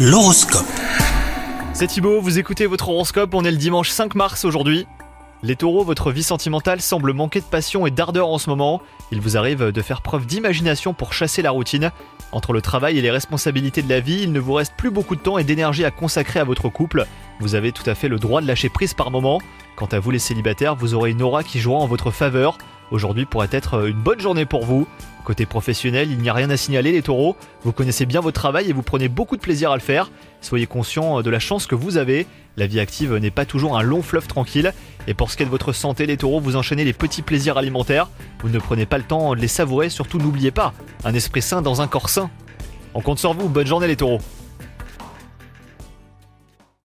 L'horoscope. C'est Thibaut, vous écoutez votre horoscope, on est le dimanche 5 mars aujourd'hui. Les taureaux, votre vie sentimentale semble manquer de passion et d'ardeur en ce moment. Il vous arrive de faire preuve d'imagination pour chasser la routine. Entre le travail et les responsabilités de la vie, il ne vous reste plus beaucoup de temps et d'énergie à consacrer à votre couple. Vous avez tout à fait le droit de lâcher prise par moment. Quant à vous les célibataires, vous aurez une aura qui jouera en votre faveur. Aujourd'hui pourrait être une bonne journée pour vous. Côté professionnel, il n'y a rien à signaler les taureaux. Vous connaissez bien votre travail et vous prenez beaucoup de plaisir à le faire. Soyez conscient de la chance que vous avez. La vie active n'est pas toujours un long fleuve tranquille. Et pour ce qui est de votre santé, les taureaux, vous enchaînez les petits plaisirs alimentaires. Vous ne prenez pas le temps de les savourer, surtout n'oubliez pas, un esprit sain dans un corps sain. On compte sur vous, bonne journée les taureaux